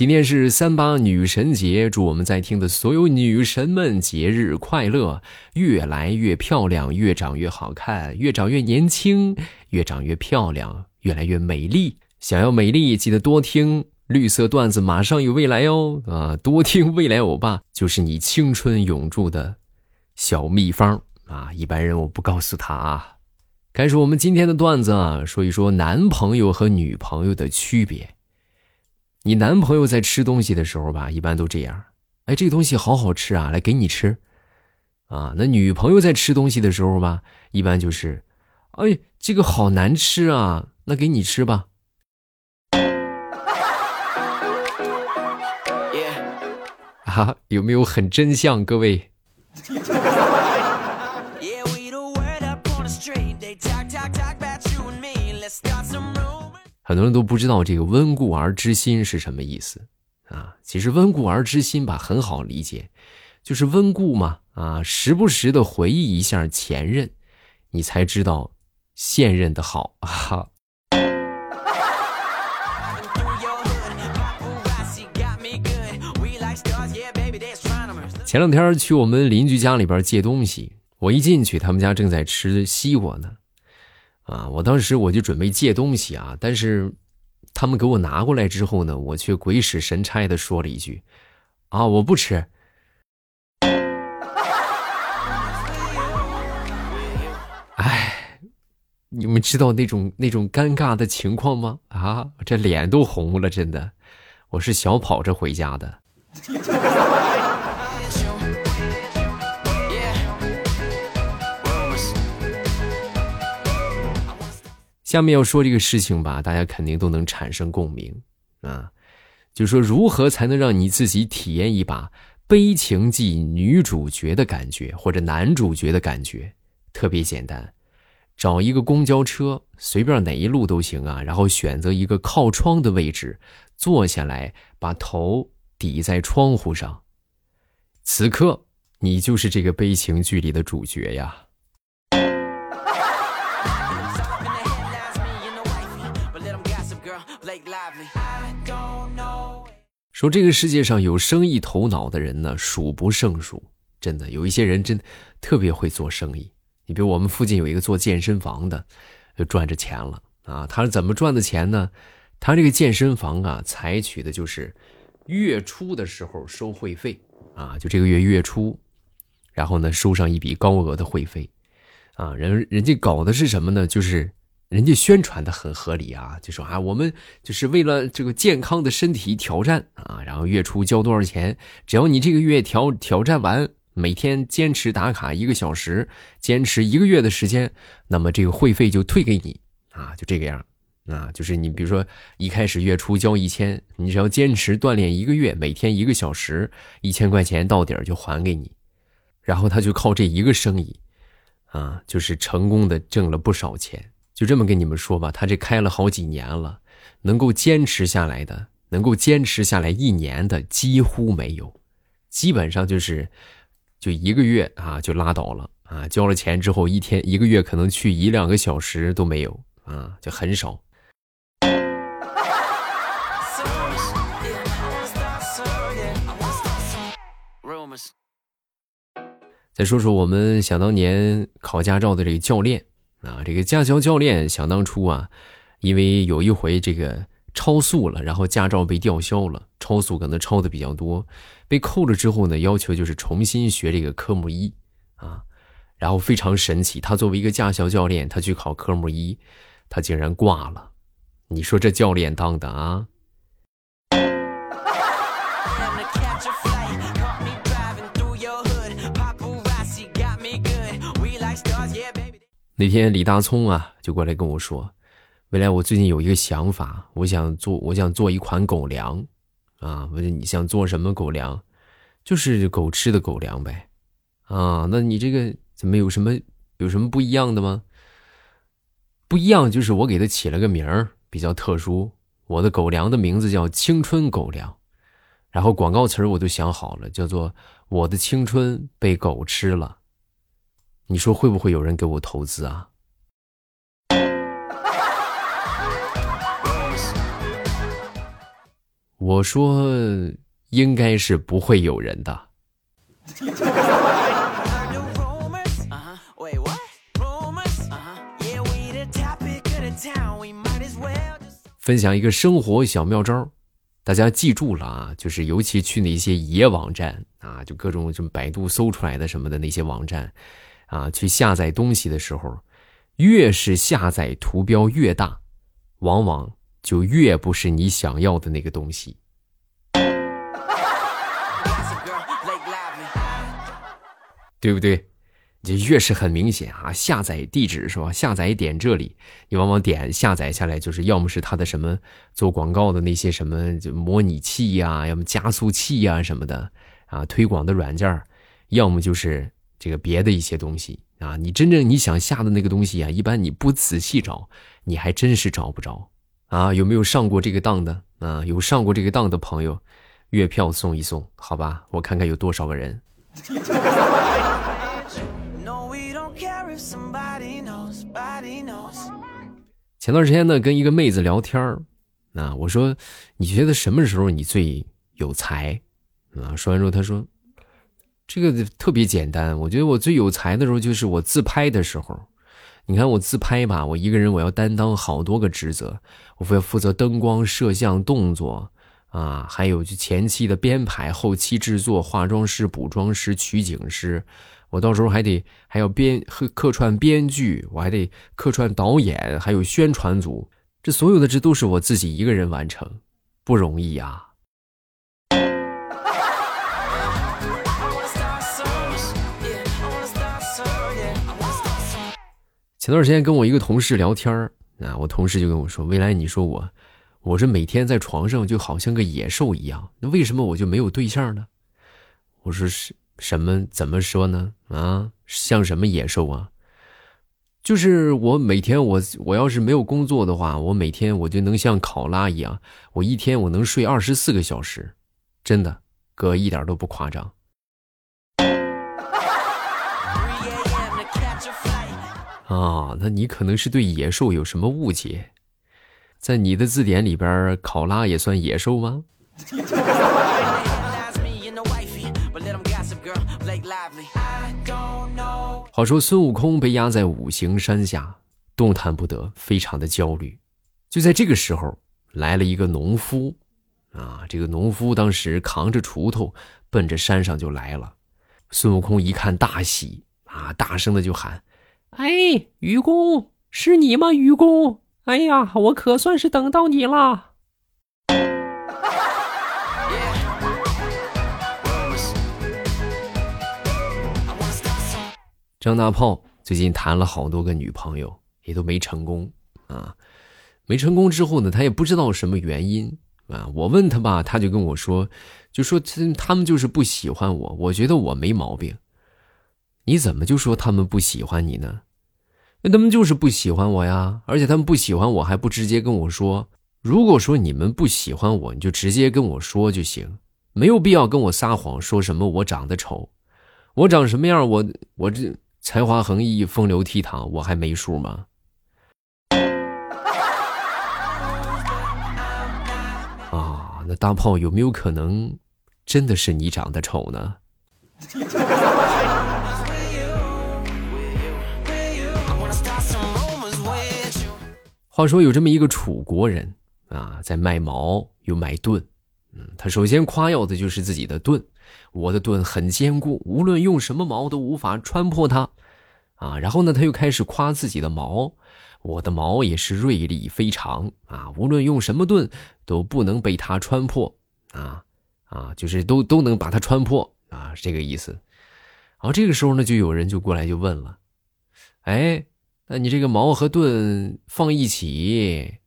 今天是三八女神节，祝我们在听的所有女神们节日快乐，越来越漂亮，越长越好看，越长越年轻，越长越漂亮，越来越美丽。想要美丽，记得多听绿色段子，马上有未来哦！啊，多听未来欧巴，就是你青春永驻的小秘方啊！一般人我不告诉他啊。开始我们今天的段子啊，说一说男朋友和女朋友的区别。你男朋友在吃东西的时候吧，一般都这样，哎，这个东西好好吃啊，来给你吃，啊，那女朋友在吃东西的时候吧，一般就是，哎，这个好难吃啊，那给你吃吧。啊，有没有很真相，各位？很多人都不知道这个“温故而知新”是什么意思啊？其实“温故而知新”吧很好理解，就是温故嘛啊，时不时的回忆一下前任，你才知道现任的好啊。前两天去我们邻居家里边借东西，我一进去，他们家正在吃西瓜呢。啊！我当时我就准备借东西啊，但是他们给我拿过来之后呢，我却鬼使神差的说了一句：“啊，我不吃。”哎，你们知道那种那种尴尬的情况吗？啊，这脸都红了，真的，我是小跑着回家的。下面要说这个事情吧，大家肯定都能产生共鸣啊。就说如何才能让你自己体验一把悲情剧女主角的感觉，或者男主角的感觉，特别简单，找一个公交车，随便哪一路都行啊。然后选择一个靠窗的位置，坐下来，把头抵在窗户上，此刻你就是这个悲情剧里的主角呀。说这个世界上有生意头脑的人呢，数不胜数。真的，有一些人真特别会做生意。你比如我们附近有一个做健身房的，就赚着钱了啊！他是怎么赚的钱呢？他这个健身房啊，采取的就是月初的时候收会费啊，就这个月月初，然后呢收上一笔高额的会费啊。人人家搞的是什么呢？就是。人家宣传的很合理啊，就说啊，我们就是为了这个健康的身体挑战啊，然后月初交多少钱，只要你这个月挑挑战完，每天坚持打卡一个小时，坚持一个月的时间，那么这个会费就退给你啊，就这个样啊，就是你比如说一开始月初交一千，你只要坚持锻炼一个月，每天一个小时，一千块钱到底儿就还给你，然后他就靠这一个生意，啊，就是成功的挣了不少钱。就这么跟你们说吧，他这开了好几年了，能够坚持下来的，能够坚持下来一年的几乎没有，基本上就是，就一个月啊就拉倒了啊，交了钱之后一天一个月可能去一两个小时都没有啊，就很少。再说说我们想当年考驾照的这个教练。啊，这个驾校教练想当初啊，因为有一回这个超速了，然后驾照被吊销了，超速可能超的比较多，被扣了之后呢，要求就是重新学这个科目一啊，然后非常神奇，他作为一个驾校教练，他去考科目一，他竟然挂了，你说这教练当的啊？那天李大聪啊就过来跟我说：“未来我最近有一个想法，我想做，我想做一款狗粮，啊，我说你想做什么狗粮？就是狗吃的狗粮呗，啊，那你这个怎么有什么有什么不一样的吗？不一样就是我给它起了个名儿比较特殊，我的狗粮的名字叫青春狗粮，然后广告词我都想好了，叫做我的青春被狗吃了。”你说会不会有人给我投资啊？我说应该是不会有人的。分享一个生活小妙招，大家记住了啊！就是尤其去那些野网站啊，就各种什么百度搜出来的什么的那些网站，啊，去下载东西的时候，越是下载图标越大，往往就越不是你想要的那个东西，对不对？就越是很明显啊，下载地址是吧？下载点这里，你往往点下载下来，就是要么是它的什么做广告的那些什么就模拟器呀，要么加速器呀什么的啊，推广的软件要么就是这个别的一些东西啊。你真正你想下的那个东西啊，一般你不仔细找，你还真是找不着啊。有没有上过这个当的啊？有上过这个当的朋友，月票送一送，好吧？我看看有多少个人。前段时间呢，跟一个妹子聊天儿，啊，我说你觉得什么时候你最有才？啊，说完之后她说，这个特别简单，我觉得我最有才的时候就是我自拍的时候。你看我自拍吧，我一个人我要担当好多个职责，我要负责灯光、摄像、动作啊，还有就前期的编排、后期制作、化妆师、补妆师、取景师。我到时候还得还要编和客串编剧，我还得客串导演，还有宣传组，这所有的这都是我自己一个人完成，不容易呀。前段时间跟我一个同事聊天啊，我同事就跟我说：“未来，你说我，我这每天在床上就好像个野兽一样，那为什么我就没有对象呢？”我说：“是。”什么？怎么说呢？啊，像什么野兽啊？就是我每天我我要是没有工作的话，我每天我就能像考拉一样，我一天我能睡二十四个小时，真的，哥一点都不夸张。啊，那你可能是对野兽有什么误解？在你的字典里边，考拉也算野兽吗？好说，孙悟空被压在五行山下，动弹不得，非常的焦虑。就在这个时候，来了一个农夫，啊，这个农夫当时扛着锄头，奔着山上就来了。孙悟空一看大喜，啊，大声的就喊：“哎，愚公，是你吗？愚公，哎呀，我可算是等到你了。”张大炮最近谈了好多个女朋友，也都没成功啊。没成功之后呢，他也不知道什么原因啊。我问他吧，他就跟我说，就说他他们就是不喜欢我。我觉得我没毛病。你怎么就说他们不喜欢你呢？那他们就是不喜欢我呀。而且他们不喜欢我还不直接跟我说。如果说你们不喜欢我，你就直接跟我说就行，没有必要跟我撒谎，说什么我长得丑，我长什么样，我我这。才华横溢、风流倜傥，我还没数吗？啊，那大炮有没有可能真的是你长得丑呢？话说有这么一个楚国人啊，在卖矛又卖盾，嗯，他首先夸耀的就是自己的盾。我的盾很坚固，无论用什么矛都无法穿破它，啊！然后呢，他又开始夸自己的矛，我的矛也是锐利非常啊，无论用什么盾都不能被它穿破，啊啊，就是都都能把它穿破啊，是这个意思。然后这个时候呢，就有人就过来就问了，哎，那你这个矛和盾放一起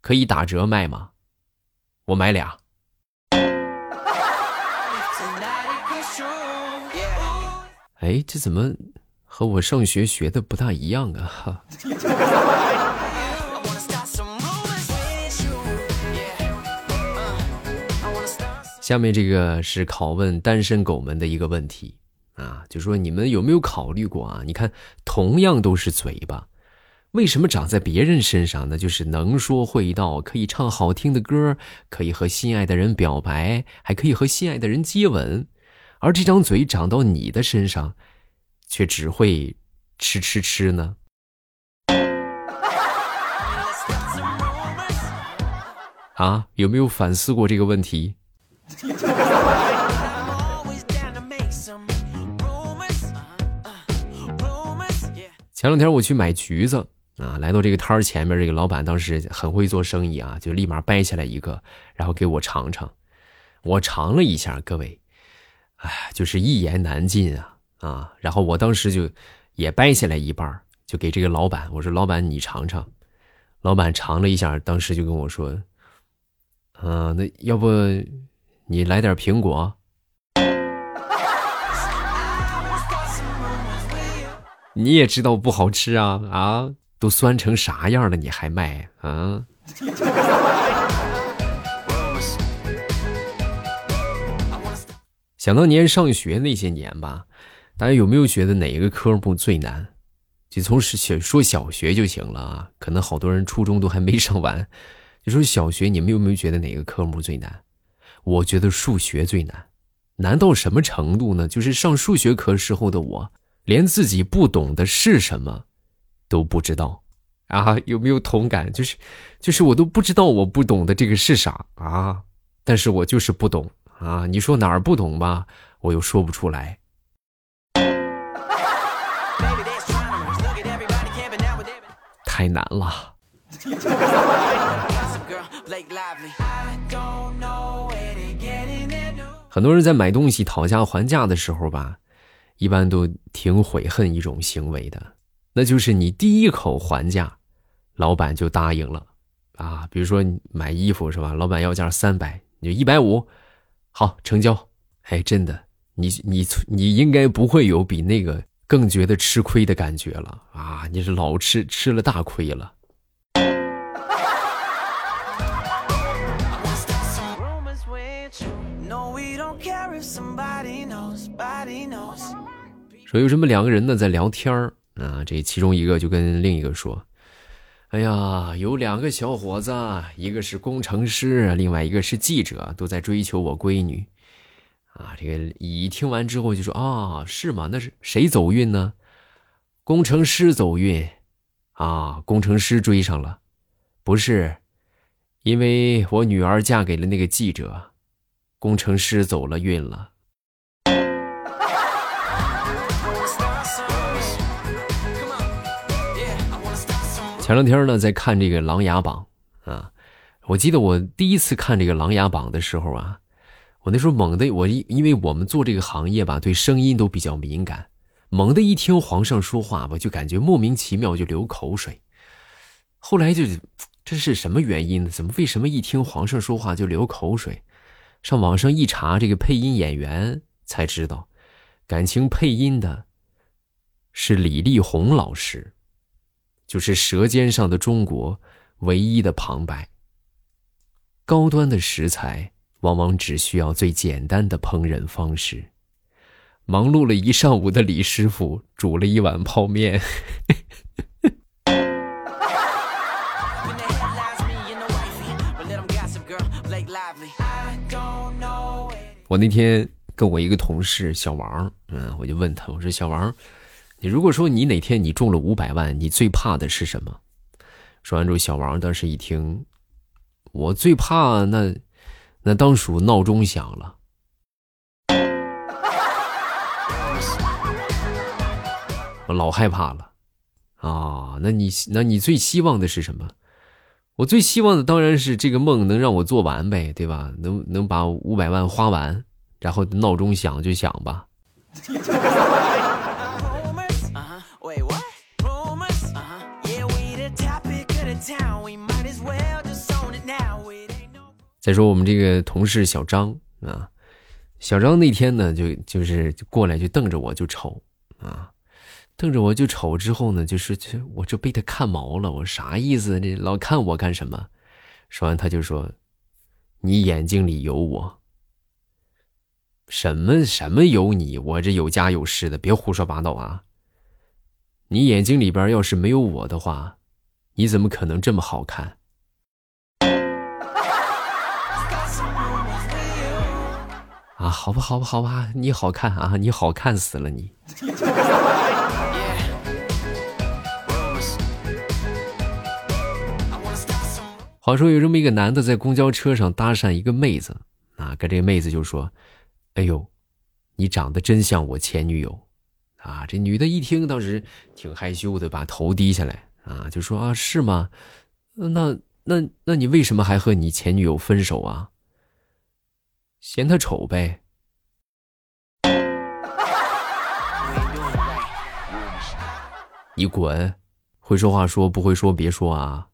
可以打折卖吗？我买俩。哎，这怎么和我上学学的不大一样啊？哈。下面这个是拷问单身狗们的一个问题啊，就说你们有没有考虑过啊？你看，同样都是嘴巴，为什么长在别人身上呢？就是能说会道，可以唱好听的歌，可以和心爱的人表白，还可以和心爱的人接吻，而这张嘴长到你的身上，却只会吃吃吃呢？啊，有没有反思过这个问题？前两天我去买橘子啊，来到这个摊儿前面，这个老板当时很会做生意啊，就立马掰下来一个，然后给我尝尝。我尝了一下，各位，哎，就是一言难尽啊啊！然后我当时就也掰下来一半，就给这个老板，我说：“老板，你尝尝。”老板尝了一下，当时就跟我说：“嗯，那要不你来点苹果？”你也知道不好吃啊啊！都酸成啥样了，你还卖啊？想当年上学那些年吧，大家有没有觉得哪一个科目最难？就从小说小学就行了啊。可能好多人初中都还没上完，就说小学，你们有没有觉得哪个科目最难？我觉得数学最难，难到什么程度呢？就是上数学课时候的我。连自己不懂的是什么都不知道啊？有没有同感？就是，就是我都不知道我不懂的这个是啥啊？但是我就是不懂啊！你说哪儿不懂吧，我又说不出来。太难了。很多人在买东西讨价还价的时候吧。一般都挺悔恨一种行为的，那就是你第一口还价，老板就答应了，啊，比如说买衣服是吧？老板要价三百，你就一百五，好成交。哎，真的，你你你应该不会有比那个更觉得吃亏的感觉了啊！你是老吃吃了大亏了。说有这么两个人呢，在聊天儿啊，这其中一个就跟另一个说：“哎呀，有两个小伙子，一个是工程师，另外一个是记者，都在追求我闺女。”啊，这个乙听完之后就说：“啊，是吗？那是谁走运呢？工程师走运，啊，工程师追上了，不是，因为我女儿嫁给了那个记者，工程师走了运了。”前两天呢，在看这个《琅琊榜》啊，我记得我第一次看这个《琅琊榜》的时候啊，我那时候猛的，我因为我们做这个行业吧，对声音都比较敏感，猛的一听皇上说话吧，就感觉莫名其妙就流口水。后来就这是什么原因呢？怎么为什么一听皇上说话就流口水？上网上一查，这个配音演员才知道，感情配音的是李丽红老师。就是《舌尖上的中国》唯一的旁白。高端的食材往往只需要最简单的烹饪方式。忙碌了一上午的李师傅煮了一碗泡面。我那天跟我一个同事小王，嗯，我就问他，我说小王。你如果说你哪天你中了五百万，你最怕的是什么？说完之后，小王当时一听，我最怕那那当属闹钟响了，我老害怕了啊！那你那你最希望的是什么？我最希望的当然是这个梦能让我做完呗，对吧？能能把五百万花完，然后闹钟响就响吧。再说我们这个同事小张啊，小张那天呢，就就是过来就瞪着我就瞅啊，瞪着我就瞅之后呢，就是这我就被他看毛了，我啥意思？这老看我干什么？说完他就说：“你眼睛里有我。”什么什么有你？我这有家有室的，别胡说八道啊！你眼睛里边要是没有我的话，你怎么可能这么好看？啊，好吧，好吧，好吧，你好看啊，你好看死了你。话说有这么一个男的在公交车上搭讪一个妹子啊，跟这个妹子就说：“哎呦，你长得真像我前女友。”啊，这女的一听，当时挺害羞的，把头低下来啊，就说：“啊，是吗？那那那你为什么还和你前女友分手啊？嫌他丑呗。”你滚！会说话说，不会说别说啊！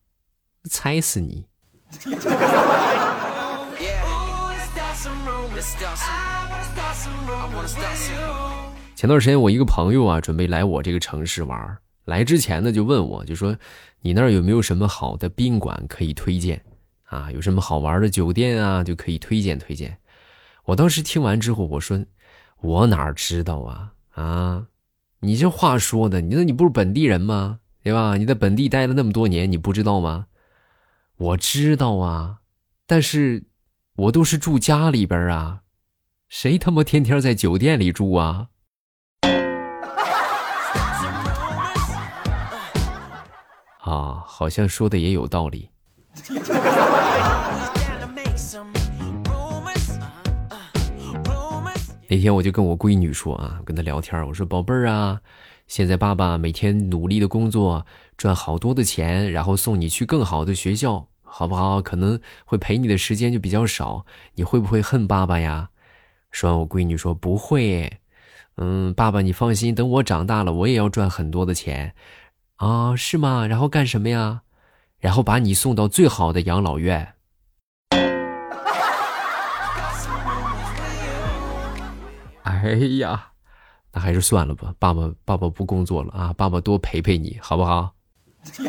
猜死你！前段时间我一个朋友啊，准备来我这个城市玩。来之前呢，就问我，就说你那儿有没有什么好的宾馆可以推荐啊？有什么好玩的酒店啊，就可以推荐推荐。我当时听完之后，我说我哪知道啊啊！你这话说的，你说你不是本地人吗？对吧？你在本地待了那么多年，你不知道吗？我知道啊，但是我都是住家里边啊，谁他妈天天在酒店里住啊？啊，好像说的也有道理。那天我就跟我闺女说啊，跟她聊天，我说宝贝儿啊。现在爸爸每天努力的工作，赚好多的钱，然后送你去更好的学校，好不好？可能会陪你的时间就比较少，你会不会恨爸爸呀？说完，我闺女说不会，嗯，爸爸你放心，等我长大了，我也要赚很多的钱，啊，是吗？然后干什么呀？然后把你送到最好的养老院。哎呀！那还是算了吧，爸爸，爸爸不工作了啊，爸爸多陪陪你好不好？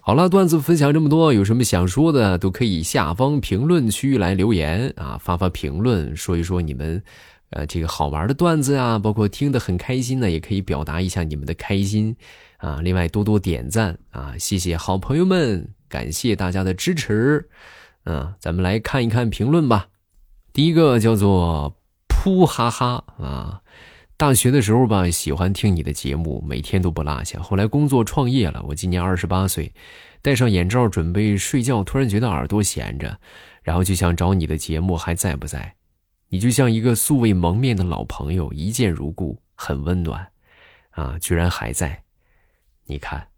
好了，段子分享这么多，有什么想说的都可以下方评论区来留言啊，发发评论，说一说你们，呃，这个好玩的段子啊，包括听得很开心的，也可以表达一下你们的开心啊。另外多多点赞啊，谢谢好朋友们，感谢大家的支持。嗯，咱们来看一看评论吧。第一个叫做“噗哈哈”啊，大学的时候吧，喜欢听你的节目，每天都不落下。后来工作创业了，我今年二十八岁，戴上眼罩准备睡觉，突然觉得耳朵闲着，然后就想找你的节目还在不在？你就像一个素未谋面的老朋友，一见如故，很温暖啊，居然还在。你看，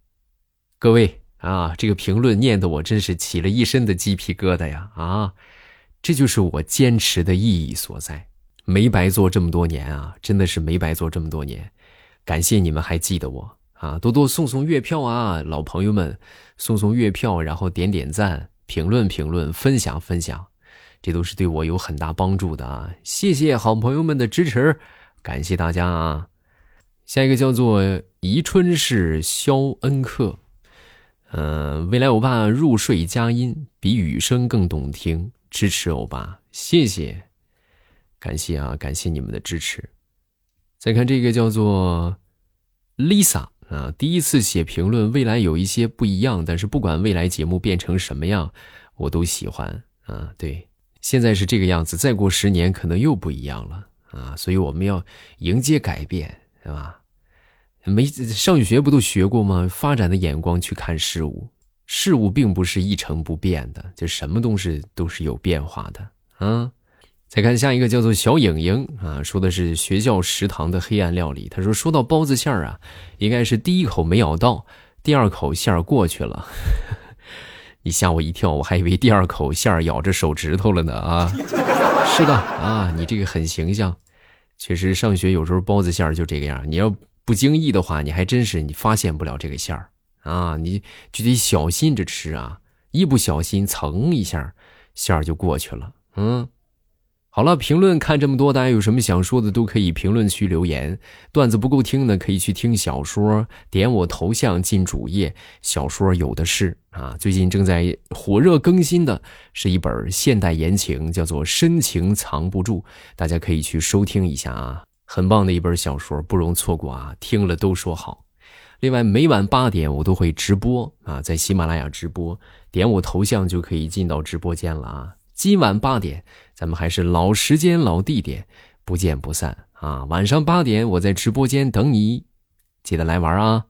各位。啊，这个评论念得我真是起了一身的鸡皮疙瘩呀！啊，这就是我坚持的意义所在，没白做这么多年啊，真的是没白做这么多年。感谢你们还记得我啊，多多送送月票啊，老朋友们送送月票，然后点点赞、评论评论、分享分享，这都是对我有很大帮助的啊！谢谢好朋友们的支持，感谢大家啊！下一个叫做宜春市肖恩克。嗯，未来欧巴入睡佳音比雨声更动听，支持欧巴，谢谢，感谢啊，感谢你们的支持。再看这个叫做 Lisa 啊，第一次写评论，未来有一些不一样，但是不管未来节目变成什么样，我都喜欢啊。对，现在是这个样子，再过十年可能又不一样了啊，所以我们要迎接改变，是吧？没上学不都学过吗？发展的眼光去看事物，事物并不是一成不变的，就什么东西都是有变化的啊。再看下一个，叫做小影影啊，说的是学校食堂的黑暗料理。他说，说到包子馅儿啊，应该是第一口没咬到，第二口馅儿过去了。你吓我一跳，我还以为第二口馅儿咬着手指头了呢啊。是的啊，你这个很形象，确实上学有时候包子馅儿就这个样，你要。不经意的话，你还真是你发现不了这个馅儿啊！你就得小心着吃啊，一不小心蹭一下，馅儿就过去了。嗯，好了，评论看这么多，大家有什么想说的都可以评论区留言。段子不够听的可以去听小说，点我头像进主页，小说有的是啊。最近正在火热更新的是一本现代言情，叫做《深情藏不住》，大家可以去收听一下啊。很棒的一本小说，不容错过啊！听了都说好。另外，每晚八点我都会直播啊，在喜马拉雅直播，点我头像就可以进到直播间了啊。今晚八点，咱们还是老时间、老地点，不见不散啊！晚上八点，我在直播间等你，记得来玩啊！